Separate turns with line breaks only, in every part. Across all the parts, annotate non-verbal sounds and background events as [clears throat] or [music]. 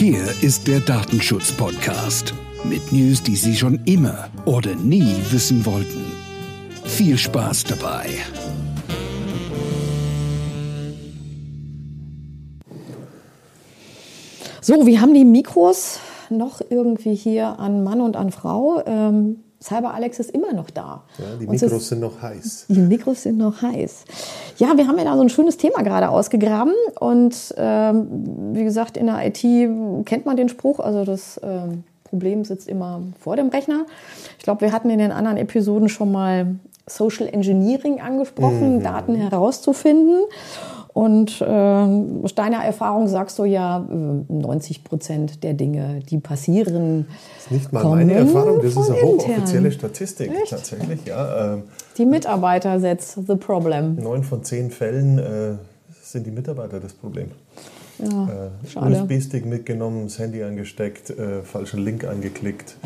Hier ist der Datenschutz-Podcast mit News, die Sie schon immer oder nie wissen wollten. Viel Spaß dabei.
So, wir haben die Mikros noch irgendwie hier an Mann und an Frau. Ähm, Cyber Alex ist immer noch da.
Ja, die Mikros
ist-
sind noch heiß.
Die Mikros sind noch heiß. Ja, wir haben ja da so ein schönes Thema gerade ausgegraben. Und ähm, wie gesagt, in der IT kennt man den Spruch. Also das ähm, Problem sitzt immer vor dem Rechner. Ich glaube, wir hatten in den anderen Episoden schon mal Social Engineering angesprochen, Daten herauszufinden. Und ähm, aus deiner Erfahrung sagst du ja, äh, 90 Prozent der Dinge, die passieren,
Das ist nicht mal meine Erfahrung, das ist eine hochoffizielle. Statistik
Echt?
tatsächlich. Ja, ähm,
Die Mitarbeiter that's the problem.
neun von zehn Fällen äh, sind die Mitarbeiter das Problem.
Ja,
Äh. USB-Stick mitgenommen, das Handy angesteckt, äh, falschen Link angeklickt,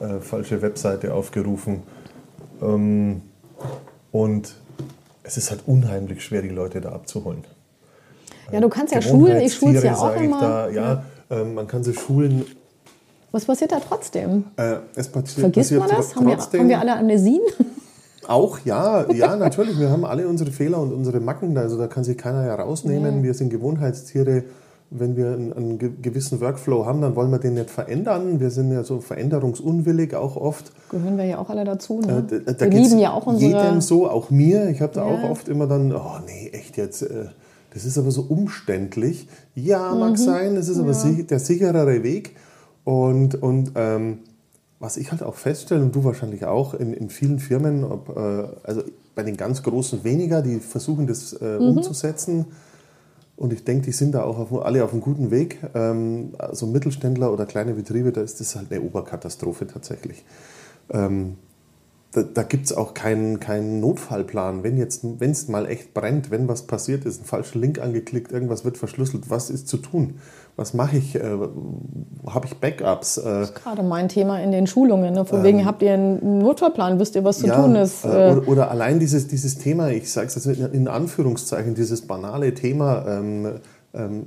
äh, falsche Webseite aufgerufen. Ähm, und es ist halt unheimlich schwer, die Leute da abzuholen.
Ja, du kannst ja schulen, ich schul's ja
Gewohnheitstiere,
auch immer.
Da, ja, ähm, man kann sie schulen.
Was passiert da trotzdem?
Äh, es passiert,
Vergisst man
passiert
das?
tr-
Haben wir, haben wir alle Amnesien? [laughs]
Auch, ja, ja, natürlich. Wir haben alle unsere Fehler und unsere Macken. Also da kann sich keiner herausnehmen. Wir sind Gewohnheitstiere. Wenn wir einen, einen ge- gewissen Workflow haben, dann wollen wir den nicht verändern. Wir sind ja so veränderungsunwillig auch oft.
Gehören wir ja auch alle dazu. Ne?
Äh, da- da
wir lieben ja auch unsere.
Jedem so, auch mir. Ich habe da
Ja.
auch oft immer dann, oh nee, echt jetzt. äh, Das ist aber so umständlich. Ja,
Mhm.
mag sein. Das ist aber si- der sicherere Weg. Und, und ähm, was ich halt auch feststelle, und du wahrscheinlich auch, in, in vielen Firmen, ob, äh, also bei den ganz Großen weniger, die versuchen das äh,
Mhm.
umzusetzen. Und ich denke, die sind da auch auf, alle auf einem guten Weg. Ähm, also Mittelständler oder kleine Betriebe, da ist das halt eine Oberkatastrophe tatsächlich. Ähm, da, da gibt es auch keinen, keinen Notfallplan. Wenn jetzt, wenn es mal echt brennt, wenn was passiert ist, ein falscher Link angeklickt, irgendwas wird verschlüsselt, was ist zu tun? Was mache ich? Äh, Habe ich Backups? Äh,
Gerade mein Thema in den Schulungen. Ne? Von wegen, habt ihr einen Notfallplan, wisst ihr, was zu tun ist?
äh,
Äh,
oder, oder allein dieses, dieses Thema, ich sage es jetzt in, in Anführungszeichen, dieses banale Thema ähm, ähm,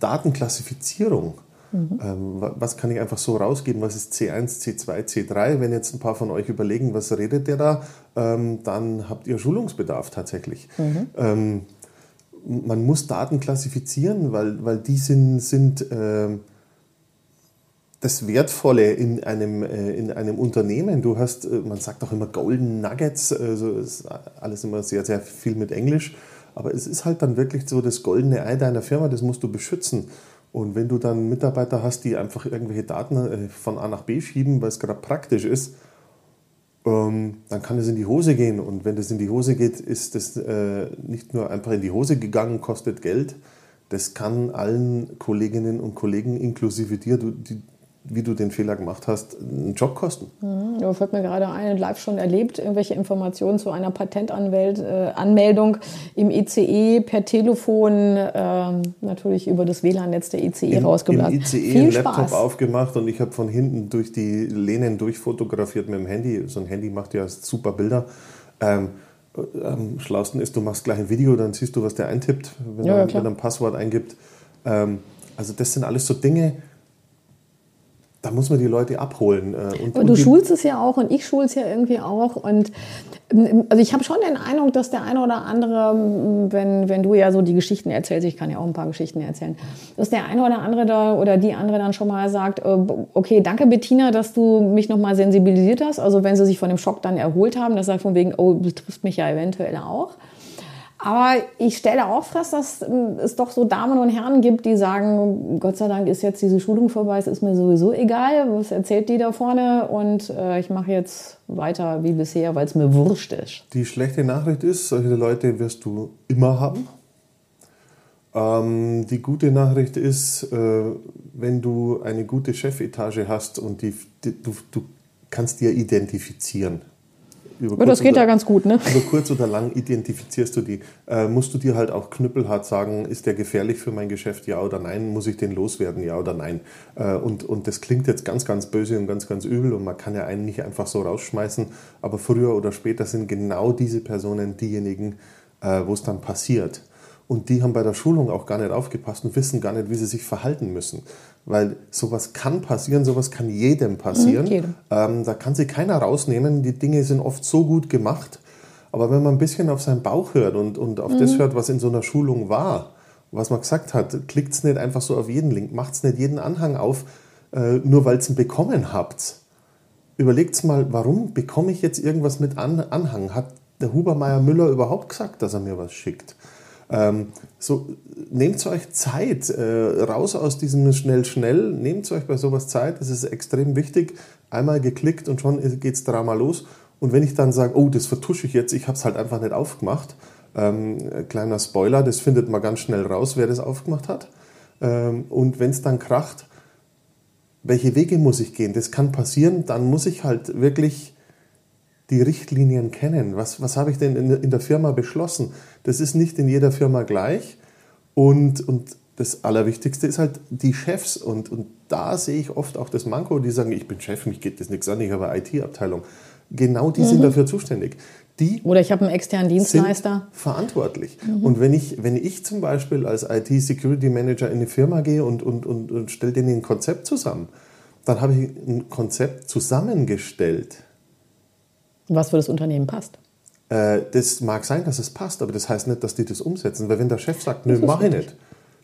Datenklassifizierung.
Mhm.
Ähm, wa- was kann ich einfach so rausgeben? Was ist C1, C2, C3? Wenn jetzt ein paar von euch überlegen, was redet der da, ähm, dann habt ihr Schulungsbedarf tatsächlich.
Mhm.
Ähm, man muss Daten klassifizieren, weil, weil die sind, sind das Wertvolle in einem, äh, in einem Unternehmen. Du hast, äh, man sagt auch immer Golden Nuggets, also ist alles immer sehr, sehr viel mit Englisch. Aber es ist halt dann wirklich so das goldene Ei deiner Firma, das musst du beschützen. Und wenn du dann Mitarbeiter hast, die einfach irgendwelche Daten äh, von A nach B schieben, weil es gerade praktisch ist, ähm, dann kann es in die Hose gehen. Und wenn das in die Hose geht, ist das äh, nicht nur einfach in die Hose gegangen, kostet Geld. Das kann allen Kolleginnen und Kollegen, inklusive dir, wie du den Fehler gemacht hast, einen Job kosten.
Da fällt mir gerade ein, live schon erlebt, irgendwelche Informationen zu einer Patentanmeldung äh, im ICE per Telefon, ähm, natürlich über das WLAN-Netz der ICE
Im,
rausgeblasen.
Im ICE
Viel
einen Laptop
Spaß.
aufgemacht und ich habe von hinten durch die Lehnen durchfotografiert mit dem Handy. So ein Handy macht ja super Bilder. Ähm, äh, am schlausten ist, du machst gleich ein Video, dann siehst du, was der eintippt, wenn,
Ja,
er, wenn er ein Passwort eingibt. Ähm, also das sind alles so Dinge, da muss man die Leute abholen. äh, Und, und
du
die,
schulst es ja auch und ich schule es ja irgendwie auch. Und ähm, also ich habe schon den Eindruck, dass der eine oder andere, ähm, wenn, wenn du ja so die Geschichten erzählst, ich kann ja auch ein paar Geschichten erzählen, dass der eine oder andere da oder die andere dann schon mal sagt, äh, okay, danke Bettina, dass du mich nochmal sensibilisiert hast. Also wenn sie sich von dem Schock dann erholt haben, das sagt von wegen, oh, betrifft mich ja eventuell auch. Aber ich stelle auch fest, dass ähm, es doch so Damen und Herren gibt, die sagen, Gott sei Dank ist jetzt diese Schulung vorbei, es ist mir sowieso egal, was erzählt die da vorne und äh, ich mache jetzt weiter wie bisher, weil es mir wurscht ist.
Die schlechte Nachricht ist, solche Leute wirst du immer haben. Ähm, die gute Nachricht ist, äh, wenn du eine gute Chefetage hast und die, die, du, du kannst dir identifizieren. Über
Aber das
kurz
geht
oder-
ja ganz gut, ne?
Über kurz oder lang identifizierst du die. Äh, musst du dir halt auch knüppelhart sagen, ist der gefährlich für mein Geschäft, ja oder nein? Muss ich den loswerden, ja oder nein? Äh, und, und das klingt jetzt ganz, ganz böse und ganz, ganz übel und man kann ja einen nicht einfach so rausschmeißen, aber früher oder später sind genau diese Personen diejenigen, äh, wo es dann passiert. Und die haben bei der Schulung auch gar nicht aufgepasst und wissen gar nicht, wie sie sich verhalten müssen. Weil sowas kann passieren, sowas kann jedem passieren.
Mhm, jedem.
Ähm, da kann sich keiner rausnehmen. Die Dinge sind oft so gut gemacht. Aber wenn man ein bisschen auf seinen Bauch hört und, und auf das hört, was in so einer Schulung war, was man gesagt hat, klickt es nicht einfach so auf jeden Link, macht es nicht jeden Anhang auf, äh, nur weil es ihn bekommen habt. Überlegt mal, warum bekomme ich jetzt irgendwas mit An Anhang? Hat der Hubermeier Müller überhaupt gesagt, dass er mir was schickt? Ähm, so, nehmt euch Zeit, äh, raus aus diesem schnell, schnell, nehmt euch bei sowas Zeit, das ist extrem wichtig. Einmal geklickt und schon geht's Drama los. Und wenn ich dann sage, oh, das vertusche ich jetzt, ich habe es halt einfach nicht aufgemacht, ähm, kleiner Spoiler, das findet man ganz schnell raus, wer das aufgemacht hat. Ähm, und wenn es dann kracht, welche Wege muss ich gehen? Das kann passieren, dann muss ich halt wirklich die Richtlinien kennen. Was, was habe ich denn in, in der Firma beschlossen? Das ist nicht in jeder Firma gleich. Und, und das Allerwichtigste ist halt die Chefs. Und, und da sehe ich oft auch das Manko, die sagen, ich bin Chef, mich geht das nichts an, ich habe eine IT-Abteilung. Genau die sind dafür zuständig. Die
Oder ich habe einen externen
sind
Dienstleister.
verantwortlich. Und wenn ich, wenn ich zum Beispiel als IT-Security-Manager in eine Firma gehe und, und, und, und stelle denen ein Konzept zusammen, dann habe ich ein Konzept zusammengestellt.
Was für das Unternehmen passt.
Äh, das mag sein, dass es passt, aber das heißt nicht, dass die das umsetzen. Weil wenn der Chef sagt, nö, mach ich nicht,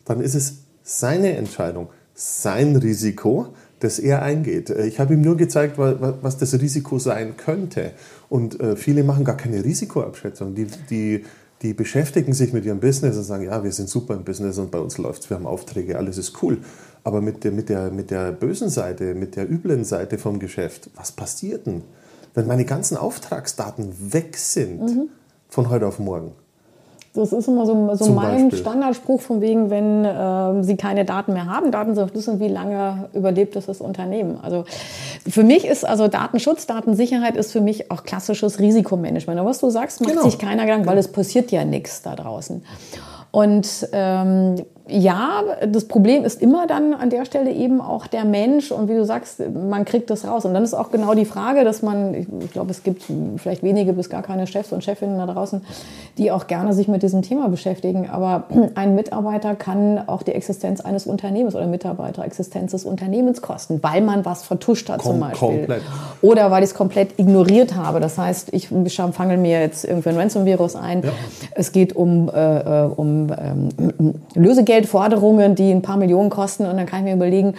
dann ist es seine Entscheidung, sein Risiko, das er eingeht. Äh, Ich habe ihm nur gezeigt, wa- wa- was das Risiko sein könnte. Und äh, viele machen gar keine Risikoabschätzung. Die, die, die beschäftigen sich mit ihrem Business und sagen, ja, wir sind super im Business und bei uns läuft wir haben Aufträge, alles ist cool. Aber mit der, mit, der, mit der bösen Seite, mit der üblen Seite vom Geschäft, was passiert denn, wenn meine ganzen Auftragsdaten weg sind
Mhm.
von heute auf morgen?
Das ist immer so, so mein
Beispiel.
Standardspruch von wegen, wenn ähm, Sie keine Daten mehr haben, Daten sind wissen, wie lange überlebt es das Unternehmen. Also für mich ist also Datenschutz, Datensicherheit ist für mich auch klassisches Risikomanagement. Aber was du sagst, macht
Genau.
sich keiner Gedanken, weil es passiert ja nichts da draußen. Und ähm, ja, das Problem ist immer dann an der Stelle eben auch der Mensch und wie du sagst, man kriegt das raus. Und dann ist auch genau die Frage, dass man, ich, ich glaube, es gibt vielleicht wenige bis gar keine Chefs und Chefinnen da draußen, die auch gerne sich mit diesem Thema beschäftigen. Aber [clears throat] ein Mitarbeiter kann auch die Existenz eines Unternehmens oder Mitarbeiter Existenz des Unternehmens kosten, weil man was vertuscht hat zum
Kom-
Beispiel.
komplett.
Oder weil ich es komplett ignoriert habe. Das heißt, ich fange mir jetzt irgendwie ein Ransom-Virus ein.
Ja.
Es geht um, äh, äh, um ähm, [clears throat] Lösegeldforderungen, die ein paar Millionen kosten. Und dann kann ich mir überlegen,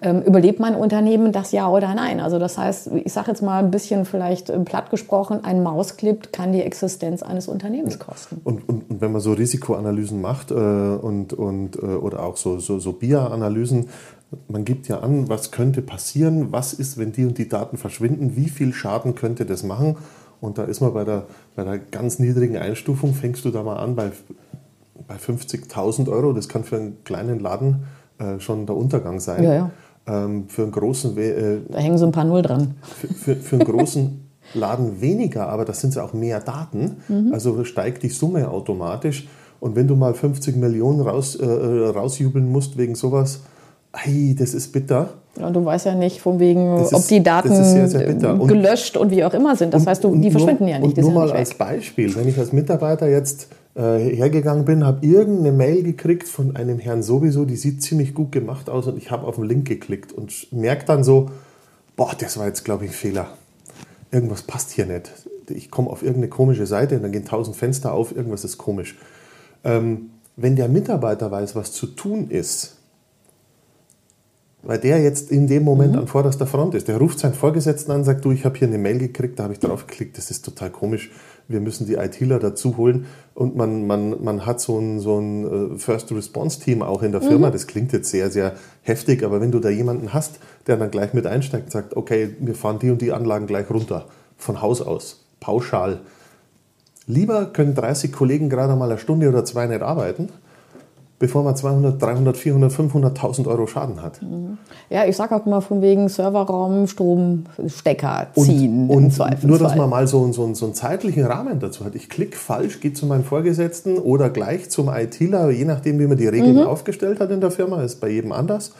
ähm, überlebt mein Unternehmen das ja oder nein? Also das heißt, ich sage jetzt mal ein bisschen vielleicht äh, platt gesprochen, ein Mausclip kann die Existenz eines Unternehmens kosten.
Und, und, und wenn man so Risikoanalysen macht äh, und, und, äh, oder auch so, so, so BIA-Analysen, man gibt ja an, was könnte passieren, was ist, wenn die und die Daten verschwinden, wie viel Schaden könnte das machen. Und da ist man bei der, bei der ganz niedrigen Einstufung, fängst du da mal an bei, bei 50.000 Euro. Das kann für einen kleinen Laden äh, schon der Untergang sein.
Ja, ja.
Ähm, für einen großen, We- äh,
Da hängen so ein paar Null dran.
für, für, für einen großen [laughs] Laden weniger, aber das sind ja auch mehr Daten. Also steigt die Summe automatisch. Und wenn du mal 50 Millionen raus, äh, rausjubeln musst wegen sowas, ei, das ist bitter.
Ja, du weißt ja nicht, von wegen,
Das
ob
ist-
die Daten
sehr, sehr bitter. Und-
gelöscht und wie auch immer sind. Das heißt, du,
Und
die
nur-
verschwinden ja nicht.
Und nur
ja
mal als. Beispiel, wenn ich als Mitarbeiter jetzt äh, hergegangen bin, habe irgendeine Mail gekriegt von einem Herrn sowieso, die sieht ziemlich gut gemacht aus und ich habe auf den Link geklickt und merke dann so, boah, das war jetzt, glaube ich, ein Fehler. Irgendwas passt hier nicht. Ich komme auf irgendeine komische Seite und dann gehen tausend Fenster auf, irgendwas ist komisch. Ähm, wenn der Mitarbeiter weiß, was zu tun ist, weil der jetzt in dem Moment an vorderster Front ist. Der ruft seinen Vorgesetzten an, sagt, du, ich habe hier eine Mail gekriegt, da habe ich drauf geklickt, das ist total komisch, wir müssen die ITler dazu holen. Und man, man, man hat so ein, so ein äh, First Response Team auch in der Firma. Das klingt jetzt sehr, sehr heftig, aber wenn du da jemanden hast, der dann gleich mit einsteigt und sagt, okay, wir fahren die und die Anlagen gleich runter, von Haus aus, pauschal. Lieber können 30 Kollegen gerade mal eine Stunde oder zwei nicht arbeiten, bevor man 200, 300, 400, 500.000 Euro Schaden hat.
Ja, ich sage auch immer von wegen Serverraum, Strom, Stecker ziehen.
Und, und nur, dass man mal so, so, so einen zeitlichen Rahmen dazu hat. Ich klicke falsch, gehe zu meinem Vorgesetzten oder gleich zum ITler, je nachdem, wie man die Regeln aufgestellt hat in der Firma, ist bei jedem anders.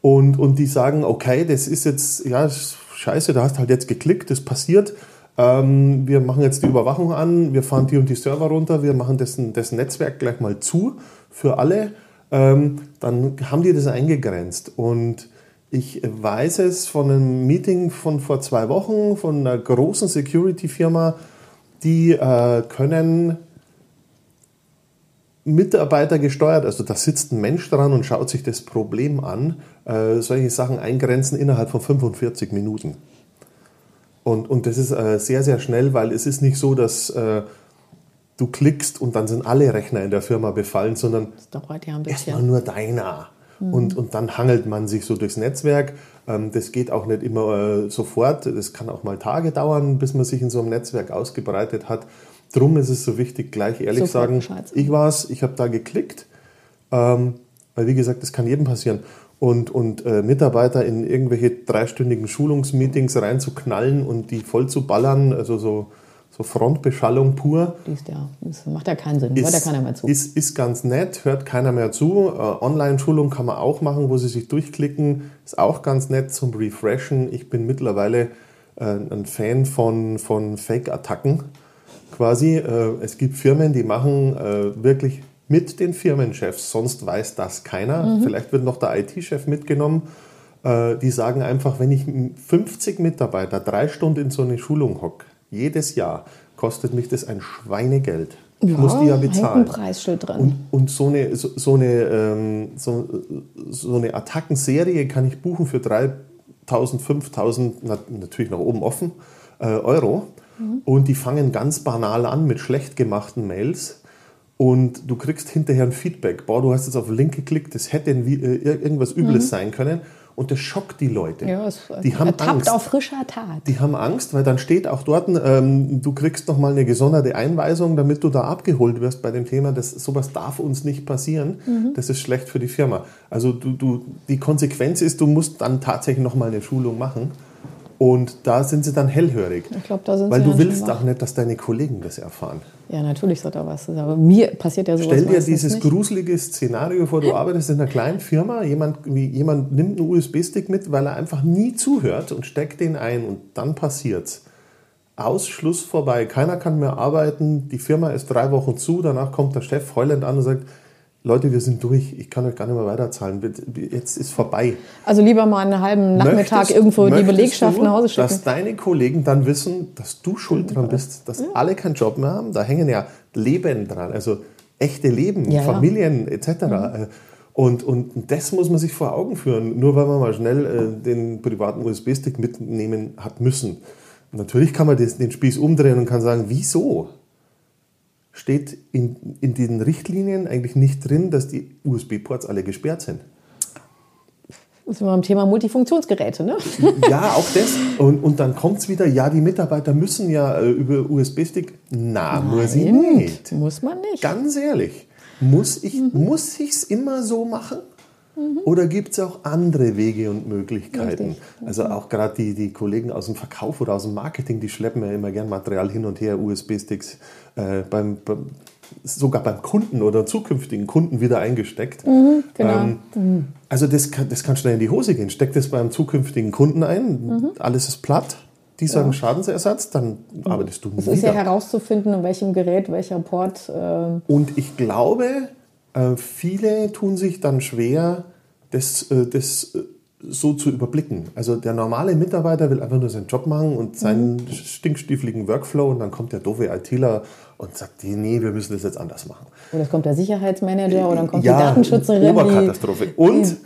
Und, und die sagen, okay, das ist jetzt, ja, scheiße, da hast halt jetzt geklickt, das passiert. Ähm, wir machen jetzt die Überwachung an, wir fahren die und die Server runter, wir machen dessen, dessen Netzwerk gleich mal zu für alle, ähm, dann haben die das eingegrenzt. Und ich weiß es von einem Meeting von vor zwei Wochen von einer großen Security-Firma, die äh, können Mitarbeiter gesteuert, also da sitzt ein Mensch dran und schaut sich das Problem an, äh, solche Sachen eingrenzen innerhalb von 45 Minuten. Und, und das ist äh, sehr, sehr schnell, weil es ist nicht so, dass äh, du klickst und dann sind alle Rechner in der Firma befallen, sondern
ja
erstmal nur deiner. Und, und dann hangelt man sich so durchs Netzwerk. Ähm, das geht auch nicht immer äh, sofort. Das kann auch mal Tage dauern, bis man sich in so einem Netzwerk ausgebreitet hat. Drum ist es so wichtig, gleich ehrlich
Sofort
sagen,
sagen.
ich war's, ich habe da geklickt. Ähm, weil wie gesagt, das kann jedem passieren. Und, und äh, Mitarbeiter in irgendwelche dreistündigen Schulungsmeetings reinzuknallen und die voll zu ballern, also so, so Frontbeschallung pur,
Liest ja. Das macht ja keinen Sinn. Hört ja keiner mehr zu.
ist, ist ganz nett, hört keiner mehr zu. Äh, Online-Schulung kann man auch machen, wo Sie sich durchklicken. Ist auch ganz nett zum Refreshen. Ich bin mittlerweile äh, ein Fan von, von Fake-Attacken quasi. Äh, es gibt Firmen, die machen äh, wirklich mit den Firmenchefs, sonst weiß das keiner. Vielleicht wird noch der IT-Chef mitgenommen. Äh, die sagen einfach, wenn ich 50 Mitarbeiter drei Stunden in so eine Schulung hocke, jedes Jahr, kostet mich das ein Schweinegeld. Ich muss die ja bezahlen.
ein Preisschild drin.
Und, und so eine, so, so eine, ähm, so, so eine Attackenserie kann ich buchen für 3000, 5000, na, natürlich nach oben offen, äh, Euro. Und die fangen ganz banal an mit schlecht gemachten Mails. Und du kriegst hinterher ein Feedback. Boah, du hast jetzt auf den Link geklickt, das hätte ein, äh, irgendwas Übles sein können. Und das schockt die Leute.
ja, es
die haben Angst.
auf frischer Tat.
Die haben Angst, weil dann steht auch dort, ähm, du kriegst nochmal eine gesonderte Einweisung, damit du da abgeholt wirst bei dem Thema. Das, sowas darf uns nicht passieren. Das ist schlecht für die Firma. Also du, du, die Konsequenz ist, du musst dann tatsächlich nochmal eine Schulung machen. Und da sind sie dann hellhörig.
Ich glaube, da sind
Weil
sie
du
dann
willst auch nicht, dass deine Kollegen das erfahren.
Ja, natürlich sagt er was. Aber mir passiert ja sowas
Stell dir dieses
nicht.
gruselige Szenario vor, du arbeitest in einer kleinen Firma, jemand, jemand nimmt einen USB-Stick mit, weil er einfach nie zuhört und steckt den ein und dann passiert's. Ausschluss vorbei, keiner kann mehr arbeiten, die Firma ist drei Wochen zu, danach kommt der Chef heulend an und sagt, Leute, wir sind durch, ich kann euch gar nicht mehr weiterzahlen, jetzt ist vorbei.
Also lieber mal einen halben Nachmittag
Möchtest-
irgendwo die Belegschaft
du,
nach Hause schicken.
Dass deine Kollegen dann wissen, dass du schuld dran bist, dass alle keinen Job mehr haben. Da hängen ja Leben dran, also echte Leben,
Ja, ja.
Familien etc. Äh, Und, und das muss man sich vor Augen führen, nur weil man mal schnell äh, den privaten USB-Stick mitnehmen hat müssen. Natürlich kann man das, den Spieß umdrehen und kann sagen, wieso? Steht in, in den Richtlinien eigentlich nicht drin, dass die USB-Ports alle gesperrt sind.
Das sind wir beim Thema Multifunktionsgeräte, ne?
Ja, auch das. Und, und dann kommt es wieder, ja, die Mitarbeiter müssen ja äh, über USB-Stick. Na, nur sie
Nein,
nicht.
Muss man nicht.
Ganz ehrlich, muss ich
Mhm.
muss ich's immer so machen? Oder gibt es auch andere Wege und Möglichkeiten?
Richtig.
Also auch gerade die, die Kollegen aus dem Verkauf oder aus dem Marketing, die schleppen ja immer gern Material hin und her, USB-Sticks, äh, beim, beim, sogar beim Kunden oder zukünftigen Kunden wieder eingesteckt.
genau.
Ähm, Also das kann, das kann schnell in die Hose gehen. Steck das beim zukünftigen Kunden ein,
Mhm.
alles ist platt, die sagen Schadensersatz, dann arbeitest du nie
Es ist ja herauszufinden, in welchem Gerät welcher Port. Äh,
Und ich glaube, äh, viele tun sich dann schwer, das, äh, das äh, so zu überblicken. Also der normale Mitarbeiter will einfach nur seinen Job machen und seinen
Mhm.
stinkstiefligen Workflow und dann kommt der doofe ITler und sagt, nee, wir müssen das jetzt anders machen.
oder es kommt der Sicherheitsmanager oder dann kommt
ja,
die Datenschützerin.
Oberkatastrophe. Und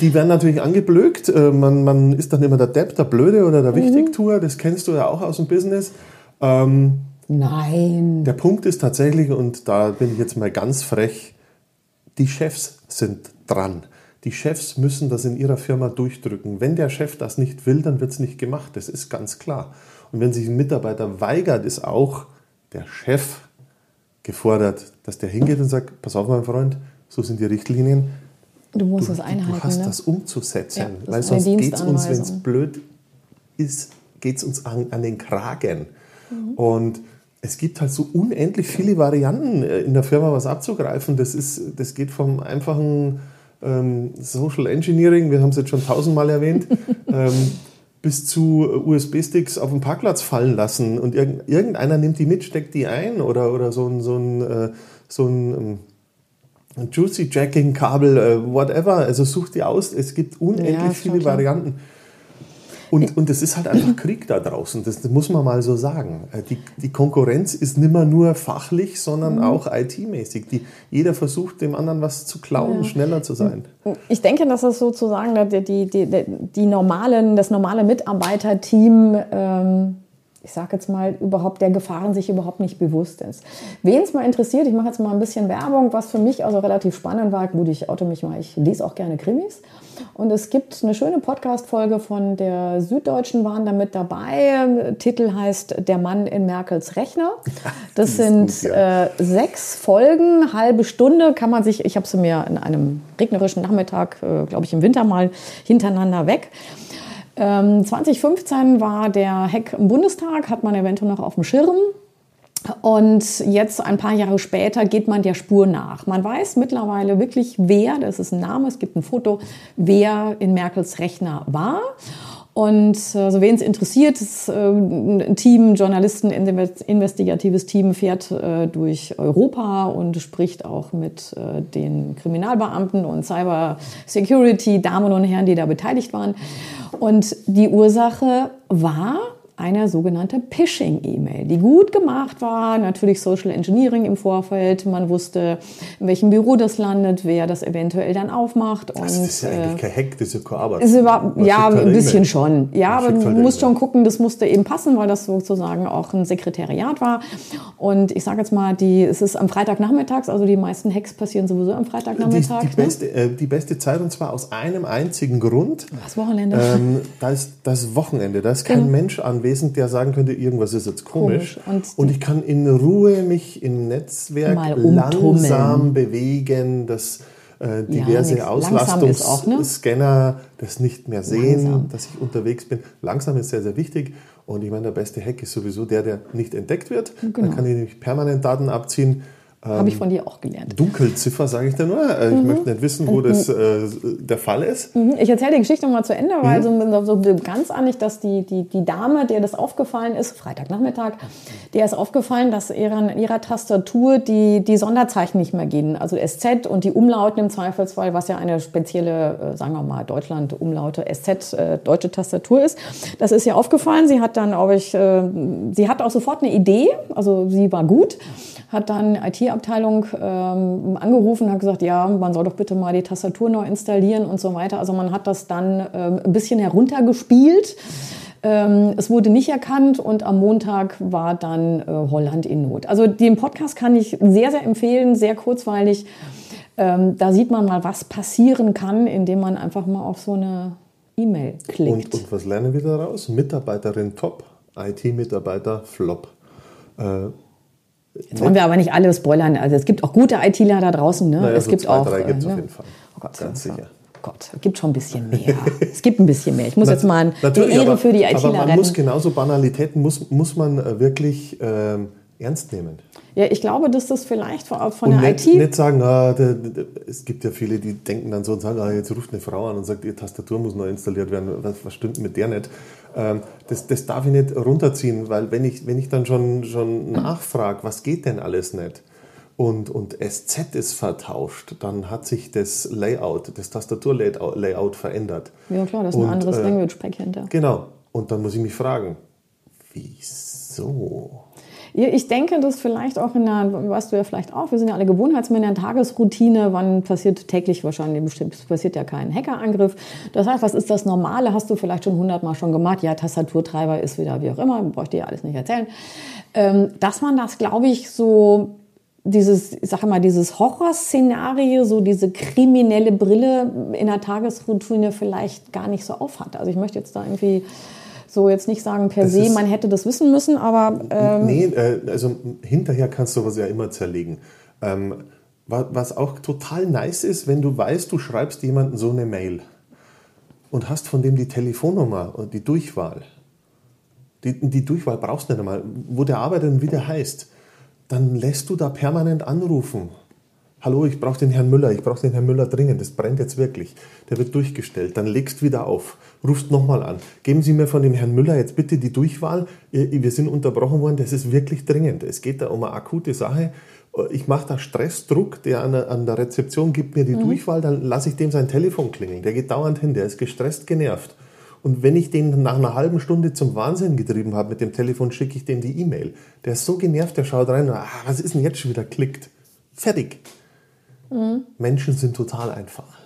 die werden natürlich angeblökt. Man, man ist dann immer der Depp, der Blöde oder
Mhm.
der Wichtigtuer. Das kennst du ja auch aus dem Business. Ähm,
nein.
der Punkt ist tatsächlich, und da bin ich jetzt mal ganz frech, die Chefs sind dran. Die Chefs müssen das in ihrer Firma durchdrücken. Wenn der Chef das nicht will, dann wird es nicht gemacht. Das ist ganz klar. Und wenn sich ein Mitarbeiter weigert, ist auch der Chef gefordert, dass der hingeht und sagt, pass auf mein Freund, so sind die Richtlinien.
Du musst
Du,
das einhalten.
du hast
ne?
das umzusetzen.
Ja, das
weil sonst geht es uns, wenn es blöd ist, geht es uns an, an den Kragen.
Mhm.
Und es gibt halt so unendlich viele Varianten äh, in der Firma was abzugreifen. Das, ist, das geht vom einfachen ähm, Social Engineering, wir haben es jetzt schon tausendmal erwähnt, [laughs] ähm, bis zu USB-Sticks auf dem Parkplatz fallen lassen und irgendeiner nimmt die mit, steckt die ein oder, oder so ein, so ein, äh, so ein, ähm, Juicy Jacking Kabel, äh, whatever. Also such die aus. Es gibt unendlich ja, viele Varianten. Und, und es ist halt einfach [laughs] Krieg da draußen, das, das, muss man mal so sagen. Äh, die, die Konkurrenz ist nicht mehr nur fachlich, sondern mhm. auch IT-mäßig. jeder versucht, dem anderen was zu klauen, ja. schneller zu sein.
Ich denke, dass das sozusagen die, die, die, die normalen, das normale Mitarbeiterteam ähm, ich sage jetzt mal, überhaupt der Gefahren sich überhaupt nicht bewusst ist. Wen es mal interessiert, ich mache jetzt mal ein bisschen Werbung, was für mich also relativ spannend war. Gut, ich auto mich mal, ich lese auch gerne Krimis. Und es gibt eine schöne Podcast-Folge von der Süddeutschen, waren da mit dabei. Titel heißt Der Mann in Merkels Rechner. [laughs] Das sind gut, ja. äh, sechs Folgen, halbe Stunde kann man sich, ich habe sie mir in einem regnerischen Nachmittag, äh, glaube ich, im Winter mal hintereinander weg. 2015 ähm, war der Hack im Bundestag, hat man eventuell noch auf dem Schirm. Und jetzt, ein paar Jahre später, geht man der Spur nach. Man weiß mittlerweile wirklich, wer, das ist ein Name, es gibt ein Foto, wer in Merkels Rechner war. Und also wen es interessiert, ist, äh, ein Team, Journalisten, investigatives Team fährt äh, durch Europa und spricht auch mit äh, den Kriminalbeamten und Cyber Security, Damen und Herren, die da beteiligt waren. Und die Ursache war eine sogenannte Phishing-E-Mail, die gut gemacht war. Natürlich Social Engineering im Vorfeld. Man wusste, in welchem Büro das landet, wer das eventuell dann aufmacht.
Das und, ist ja eigentlich äh, kein Hack, das ist ja keine Arbeit.
Ist über, ja, ein bisschen schon. Ja, aber du halt musst schon gucken, das musste eben passen, weil das sozusagen auch ein Sekretariat war. Und ich sage jetzt mal, die, es ist am Freitagnachmittags, also die meisten Hacks passieren sowieso am Freitagnachmittag.
Die, die, ne? beste, äh, die beste Zeit und zwar aus einem einzigen Grund.
Was Wochenende?
Ähm, da ist das Wochenende, da ist kein genau. Mensch anwesend anwesend, der sagen könnte, irgendwas ist jetzt komisch. komisch. Und, und, ich kann in Ruhe mich im Netzwerk langsam bewegen, dass äh, diverse ja, Auslastungsscanner ne? das nicht mehr sehen, langsam. dass ich unterwegs bin. Langsam ist sehr, sehr wichtig. Und ich meine, der beste Hack ist sowieso der, der nicht entdeckt wird. Genau. Dann kann ich nämlich permanent Daten abziehen
habe ich von dir auch gelernt.
Dunkelziffer, sage ich da nur. Äh, ich mhm. möchte nicht wissen, wo mhm. das äh, der Fall ist.
Mhm. Ich erzähle die Geschichte mal zu Ende, weil mhm. so, so ganz an nicht, dass die, die, die Dame, der das aufgefallen ist, Freitagnachmittag, der ist aufgefallen, dass in ihrer Tastatur die, die Sonderzeichen nicht mehr gehen. Also SZ und die Umlauten im Zweifelsfall, was ja eine spezielle, äh, sagen wir mal, Deutschland-Umlaute, SZ, äh, deutsche Tastatur ist. Das ist ihr aufgefallen. Sie hat dann, glaube ich, äh, sie hat auch sofort eine Idee. Also sie war gut hat dann IT-Abteilung ähm, angerufen und hat gesagt, ja, man soll doch bitte mal die Tastatur neu installieren und so weiter. Also man hat das dann ähm, ein bisschen heruntergespielt. Ähm, es wurde nicht erkannt und am Montag war dann äh, Holland in Not. Also den Podcast kann ich sehr, sehr empfehlen, sehr kurzweilig. Ähm, da sieht man mal, was passieren kann, indem man einfach mal auf so eine E-Mail klickt.
Und, und, was lernen wir daraus? Mitarbeiterin top, IT-Mitarbeiter flop. Äh,
Jetzt wollen wir aber nicht alle spoilern. Also es gibt auch gute ITler da draußen. Ne?
Naja,
es
so
gibt
zwei,
auch.
Drei gibt
es
auf jeden Fall.
Oh Gott, Ganz sicher. Gott, es gibt schon ein bisschen mehr. [laughs] es gibt ein bisschen mehr. Ich muss jetzt mal
die Ehre aber, für die ITler Aber man retten. muss genauso Banalitäten muss, muss man äh, wirklich ähm, ernst nehmen.
Ja, ich glaube, dass das vielleicht von, von der
nicht, IT... Nicht sagen, ah, der, der, es gibt ja viele, die denken dann so und sagen, ah, jetzt ruft eine Frau an und sagt, ihre Tastatur muss neu installiert werden. Was, was stimmt mit der nicht? Ähm, das, das darf ich nicht runterziehen, weil wenn ich, wenn ich dann schon, schon nachfrage, was geht denn alles nicht? und, und SZ ist vertauscht, dann hat sich das Layout, das Tastaturlayout verändert.
Ja klar, das ist und, ein anderes äh, Language Pack hinter.
Genau. Und dann muss ich mich fragen, wieso?
Ich denke, dass vielleicht auch in der, weißt du ja vielleicht auch, wir sind ja alle Gewohnheitsmänner, Tagesroutine, wann passiert täglich wahrscheinlich, bestimmt passiert ja kein Hackerangriff. Das heißt, was ist das Normale? Hast du vielleicht schon hundertmal schon gemacht? Ja, Tastaturtreiber ist wieder wie auch immer, bräuchte ja alles nicht erzählen. Ähm, dass man das, glaube ich, so dieses, ich sage mal, dieses Horrorszenario, so diese kriminelle Brille in der Tagesroutine vielleicht gar nicht so aufhat. Also ich möchte jetzt da irgendwie so jetzt nicht sagen per das se, man hätte das wissen müssen, aber...
Ähm nee, äh, also hinterher kannst du was ja immer zerlegen. Ähm, was auch total nice ist, wenn du weißt, du schreibst jemandem so eine Mail und hast von dem die Telefonnummer und die Durchwahl. Die, die Durchwahl brauchst du nicht einmal, wo der arbeitet und wie der heißt dann lässt du da permanent anrufen. Hallo, ich brauche den Herrn Müller, ich brauche den Herrn Müller dringend, das brennt jetzt wirklich. Der wird durchgestellt. Dann legst wieder auf, rufst nochmal an. Geben Sie mir von dem Herrn Müller jetzt bitte die Durchwahl. Wir sind unterbrochen worden, das ist wirklich dringend. Es geht da um eine akute Sache. Ich mache da Stressdruck, der an der, Rezeption gibt mir die mhm. Durchwahl, dann lasse ich dem sein Telefon klingeln. Der geht dauernd hin, der ist gestresst, genervt. Und wenn ich den nach einer halben Stunde zum Wahnsinn getrieben habe mit dem Telefon, schicke ich dem die E-Mail. Der ist so genervt, der schaut rein und ah, was ist denn jetzt schon wieder? Klickt. Fertig. Mhm. Menschen sind total einfach.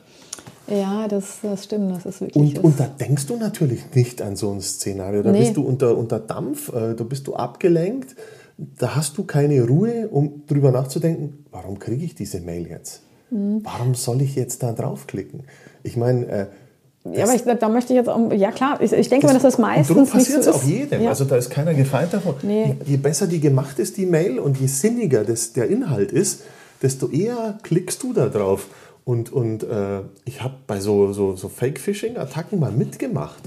Ja, das, das stimmt, das ist
wirklich. Und, und da denkst du natürlich nicht an so ein Szenario. Da nee. bist du unter, unter Dampf, äh, da bist du abgelenkt, da hast du keine Ruhe, um drüber nachzudenken, warum kriege ich diese Mail jetzt? Mhm. Warum soll ich jetzt da draufklicken? Ich meine, äh,
ja, aber ich, da möchte ich jetzt auch, ja klar, ich, ich denke das, mal, dass das meistens
passiert es so auch jedem, ja. also da ist keiner gefeit davon. Nee. Je, je, besser die gemacht ist, die Mail, und je sinniger das, der Inhalt ist, desto eher klickst du da drauf. Und, und äh, ich habe bei so, so, so Fake-Phishing-Attacken mal mitgemacht.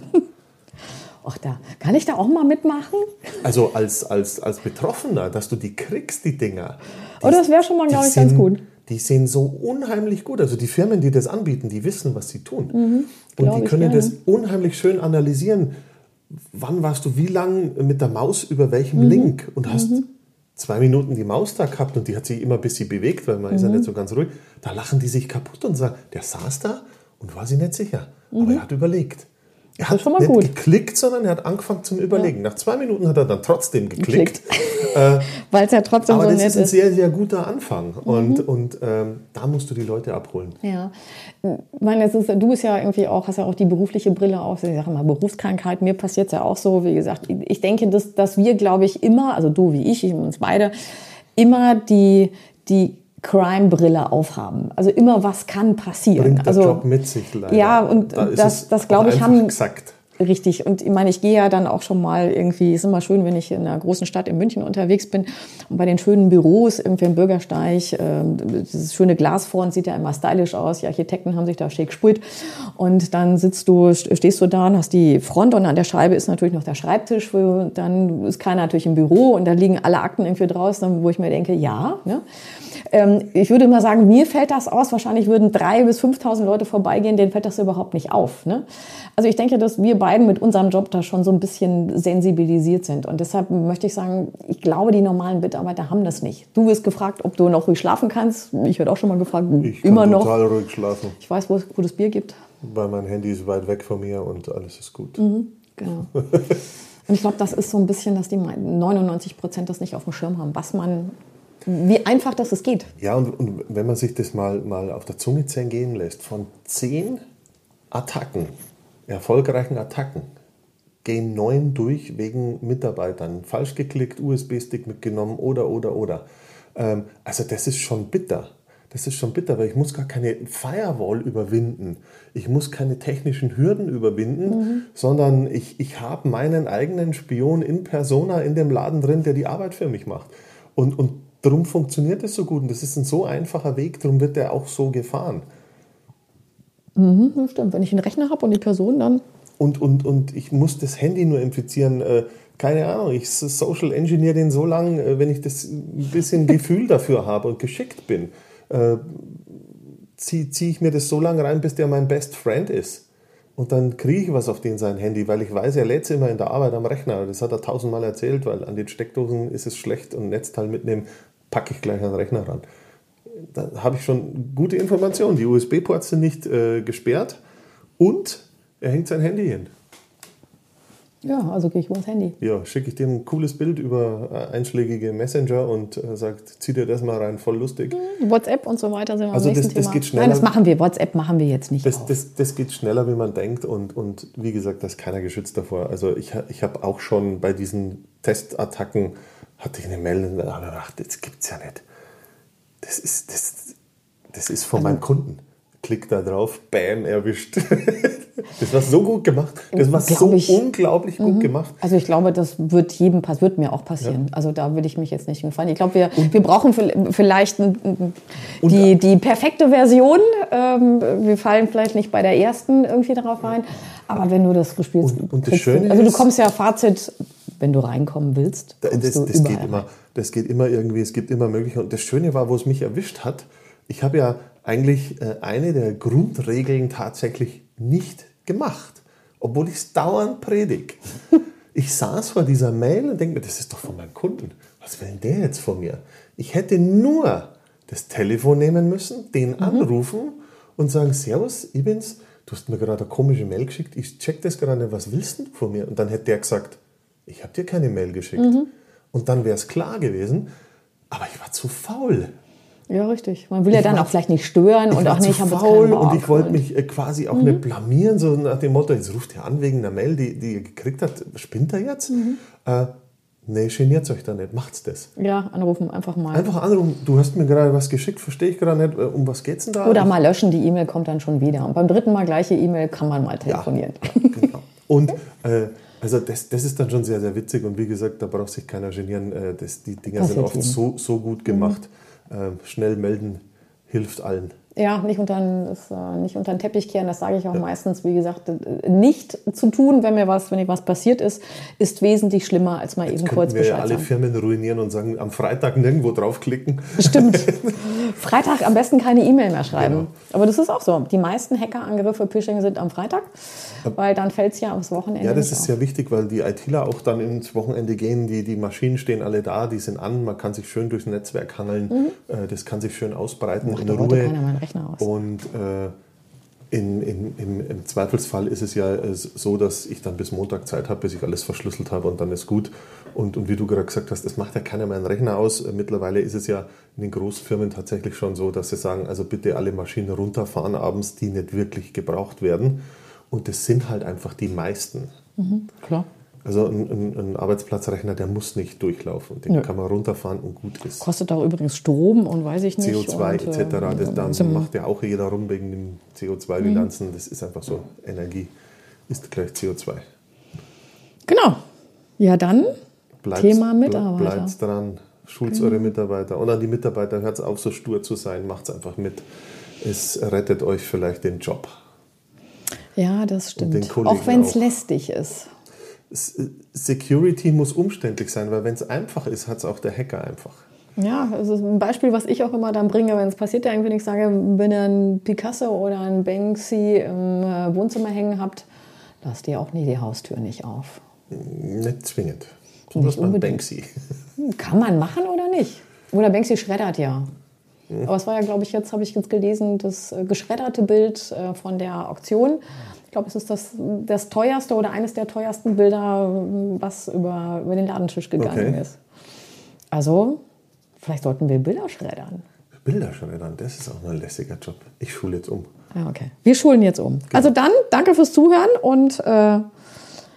Ach, da kann ich da auch mal mitmachen?
Also als, als, als Betroffener, dass du die kriegst, die Dinger.
Die, oh, das wäre schon mal, glaube ich, ganz gut.
Die sehen so unheimlich gut. Also die Firmen, die das anbieten, die wissen, was sie tun. Mhm, und die können das unheimlich schön analysieren. Wann warst du wie lang mit der Maus über welchem mhm. Link und hast mhm zwei Minuten die Maus da gehabt und die hat sich immer ein bisschen bewegt, weil man mhm. ist ja mhm. nicht so ganz ruhig. Da lachen die sich kaputt und sagen, der saß da und war sich nicht sicher. Mhm. Aber er hat überlegt. Er hat nicht gut. geklickt, sondern er hat angefangen zum Überlegen. Ja. Nach zwei Minuten hat er dann trotzdem geklickt. [laughs]
äh, Weil es ja trotzdem
aber
so
nett ist. Das ist ein sehr, sehr guter Anfang. Mhm. Und, und ähm, da musst du die Leute abholen.
Ja. Ich meine, ist, du bist ja irgendwie auch, hast ja auch die berufliche Brille auf. Ich sage mal, Berufskrankheit, mir passiert es ja auch so. Wie gesagt, ich denke, dass, dass wir, glaube ich, immer, also du wie ich, ich uns beide, immer die, die Crime-Brille aufhaben. Also immer was kann passieren.
Bringt der
also,
Job mit sich leider.
Ja, und da das, das glaube ich, haben.
Gesagt.
Richtig. Und ich meine, ich gehe ja dann auch schon mal irgendwie, ist immer schön, wenn ich in einer großen Stadt in München unterwegs bin und bei den schönen Büros irgendwie im Bürgersteig, äh, dieses schöne Glas vorn sieht ja immer stylisch aus. Die Architekten haben sich da schick gespult. Und dann sitzt du, stehst du da und hast die Front und an der Scheibe ist natürlich noch der Schreibtisch. Wo, dann ist keiner natürlich im Büro und da liegen alle Akten irgendwie draußen, wo ich mir denke, ja, ne? Ähm, ich würde mal sagen, mir fällt das aus. Wahrscheinlich würden drei bis 5.000 Leute vorbeigehen, denen fällt das überhaupt nicht auf. Ne? Also ich denke, dass wir beiden mit unserem Job da schon so ein bisschen sensibilisiert sind. Und deshalb möchte ich sagen, ich glaube, die normalen Mitarbeiter haben das nicht. Du wirst gefragt, ob du noch ruhig schlafen kannst. Ich werde auch schon mal gefragt,
ich immer kann total noch. ruhig schlafen.
Ich weiß, wo es gutes Bier gibt.
Weil mein Handy ist weit weg von mir und alles ist gut.
Mhm, genau. [laughs] Und ich glaube, das ist so ein bisschen, dass die 99 Prozent das nicht auf dem Schirm haben, was man wie einfach das es geht.
Ja, und, und, wenn man sich das mal, mal auf der Zunge zergehen lässt, von zehn Attacken, erfolgreichen Attacken, gehen neun durch wegen Mitarbeitern. Falsch geklickt, USB-Stick mitgenommen oder, oder, oder. Ähm, also das ist schon bitter. Das ist schon bitter, weil ich muss gar keine Firewall überwinden. Ich muss keine technischen Hürden überwinden, mhm. sondern ich, ich habe meinen eigenen Spion in Persona in dem Laden drin, der die Arbeit für mich macht. Und, und Darum funktioniert es so gut und das ist ein so einfacher Weg, darum wird der auch so gefahren.
Mhm, stimmt. Wenn ich einen Rechner habe und die Person dann.
Und, und, und ich muss das Handy nur infizieren. Äh, keine Ahnung, ich social engineer den so lange, äh, wenn ich das ein bisschen [laughs] Gefühl dafür habe und geschickt bin. Äh, ziehe zieh ich mir das so lange rein, bis der mein Best Friend ist. Und dann kriege ich was auf den sein Handy, weil ich weiß, er lädt es immer in der Arbeit am Rechner. Das hat er tausendmal erzählt, weil an den Steckdosen ist es schlecht und Netzteil mitnehmen, packe ich gleich an den Rechner ran. Da habe ich schon gute Informationen. Die USB-Ports sind nicht äh, gesperrt und er hängt sein Handy hin.
Ja, also gehe ich über das Handy.
Ja, schicke ich dir ein cooles Bild über äh, einschlägige Messenger und äh, sagt, zieh dir das mal rein, voll lustig.
Hm, WhatsApp und so weiter sind wir
also das, das geht schneller.
Nein, das machen wir. WhatsApp machen wir jetzt nicht.
Das, das, das, geht schneller, wie man denkt und, und wie gesagt, da ist keiner geschützt davor. Also ich, ich habe auch schon bei diesen Testattacken, hatte ich eine Meldung, da habe ich gedacht, das gibt es ja nicht. Das ist, das, das ist von also, meinem Kunden. Klick da drauf, bam, erwischt. [laughs] Das war so gut gemacht. Das war so ich, unglaublich gut mhm. gemacht.
Also ich glaube, das wird jedem wird mir auch passieren. Ja. Also da würde ich mich jetzt nicht gefallen. Ich glaube, wir, wir brauchen vielleicht die, die perfekte Version. Ähm, wir fallen vielleicht nicht bei der ersten irgendwie darauf rein. Aber wenn du das gespielt
und, und das Schöne
also du kommst ja Fazit, wenn du reinkommen willst.
Das, das geht immer. Das geht immer irgendwie. Es gibt immer Möglichkeiten. Und das Schöne war, wo es mich erwischt hat, ich habe ja eigentlich äh, eine der Grundregeln tatsächlich nicht gemacht, obwohl ich es dauernd predige. [laughs] Ich saß vor dieser Mail und denke mir, das ist doch von meinem Kunden. Was will denn der jetzt von mir? Ich hätte nur das Telefon nehmen müssen, den mhm. anrufen und sagen, Servus, ich bin's, du hast mir gerade eine komische Mail geschickt, ich check das gerade, was willst du von mir? Und dann hätte der gesagt, ich habe dir keine Mail geschickt. Mhm. Und dann wäre es klar gewesen, aber ich war zu faul.
Ja, richtig. Man will ja dann war, auch vielleicht nicht stören und auch nicht
haben faul und ich wollte mich äh, quasi auch mhm. nicht blamieren, so nach dem Motto, jetzt ruft er an wegen einer Mail, die, die ihr gekriegt habt, spinnt er jetzt? Mhm. Äh, nee, geniert euch da nicht, macht's das.
Ja, anrufen, einfach mal.
Einfach anrufen, du hast mir gerade was geschickt, verstehe ich gerade nicht, äh, um was geht's denn da?
Oder mal löschen, die E-Mail kommt dann schon wieder. Und beim dritten Mal gleiche E-Mail kann man mal telefonieren.
Ja, [laughs] genau. Und äh, also das, das ist dann schon sehr, sehr witzig und wie gesagt, da braucht sich keiner genieren. Äh, das, die Dinger sind oft so, so gut gemacht. Mhm schnell melden hilft allen.
Ja, nicht unter, das, äh, nicht unter den Teppich kehren, das sage ich auch ja. meistens. Wie gesagt, nicht zu tun, wenn mir was, wenn dir was passiert ist, ist wesentlich schlimmer, als mal Jetzt eben kurz
wir Bescheid ja alle sagen. Firmen ruinieren und sagen, am Freitag nirgendwo draufklicken.
Stimmt. [laughs] Freitag am besten keine E-Mail mehr schreiben. Genau. Aber das ist auch so. Die meisten Hackerangriffe, Phishing sind am Freitag, weil dann fällt es ja aufs Wochenende.
Ja, das ist sehr wichtig, weil die ITler auch dann ins Wochenende gehen. Die, die Maschinen stehen alle da, die sind an, man kann sich schön durchs Netzwerk hangeln. Mhm. Äh, das kann sich schön ausbreiten Macht in Ruhe. Meinen Rechner aus. Und äh, in, in, im, im, Zweifelsfall ist es ja äh, so, dass ich dann bis Montag Zeit habe, bis ich alles verschlüsselt habe und dann ist gut. Und, und wie du gerade gesagt hast, das macht ja keiner mehr einen Rechner aus. Äh, mittlerweile ist es ja in den Großfirmen tatsächlich schon so, dass sie sagen, also bitte alle Maschinen runterfahren abends, die nicht wirklich gebraucht werden. Und das sind halt einfach die meisten.
Mhm, klar.
Also ein, ein, ein, Arbeitsplatzrechner, der muss nicht durchlaufen. Den ja. kann man runterfahren und gut ist.
Kostet auch übrigens Strom und weiß ich nicht.
CO2 und, etc. Äh, das, dann macht ja auch jeder rum wegen den CO2-Bilanzen. Mhm. Das ist einfach so. Energie ist gleich CO2.
Genau. Ja, dann bleibt's, Thema Mitarbeiter.
Bleibt dran. Schult genau. eure Mitarbeiter. Und an die Mitarbeiter hört es auf, so stur zu sein. Macht es einfach mit. Es rettet euch vielleicht den Job.
Ja, das stimmt. Auch wenn es lästig ist.
Security muss umständlich sein, weil wenn es einfach ist, hat es auch der Hacker einfach.
Ja, also ein Beispiel, was ich auch immer dann bringe, wenn es passiert, ja irgendwie, ich sage, wenn ihr einen Picasso oder einen Banksy im äh, Wohnzimmer hängen habt, lasst ihr auch nie die Haustür nicht auf.
Nicht zwingend. Nicht unbedingt. Banksy.
Kann man machen oder nicht? Oder Banksy schreddert ja. Aber es war ja, glaube ich, jetzt habe ich jetzt gelesen, das äh, geschredderte Bild äh, von der Auktion glaube, es ist das, das teuerste oder eines der teuersten Bilder, was über, über den Ladentisch gegangen okay. ist. Also, vielleicht sollten wir Bilder schreddern.
Bilder schreddern, das ist auch ein lässiger Job. Ich schule jetzt um.
Ja, okay. Wir schulen jetzt um. Genau. Also dann, danke fürs Zuhören und äh,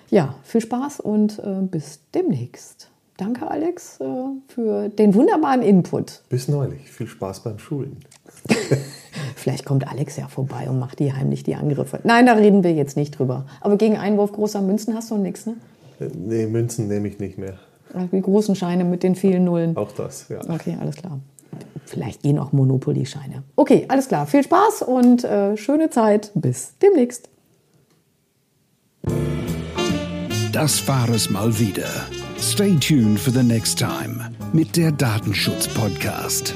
ja, viel Spaß und äh, bis demnächst. Danke, Alex, äh, für den wunderbaren Input.
Bis neulich. Viel Spaß beim Schulen. [laughs]
Vielleicht kommt Alex ja vorbei und macht die heimlich die Angriffe. Nein, da reden wir jetzt nicht drüber. Aber gegen Einwurf großer Münzen hast du nichts, ne?
Äh, nee, Münzen nehme ich nicht mehr.
Die großen Scheine mit den vielen Nullen.
Auch das, ja.
Okay, alles klar. Vielleicht gehen auch Monopoly-Scheine. Okay, alles klar. Viel Spaß und äh, schöne Zeit. Bis demnächst.
Das war es mal wieder. Stay tuned for the next time mit der Datenschutz-Podcast.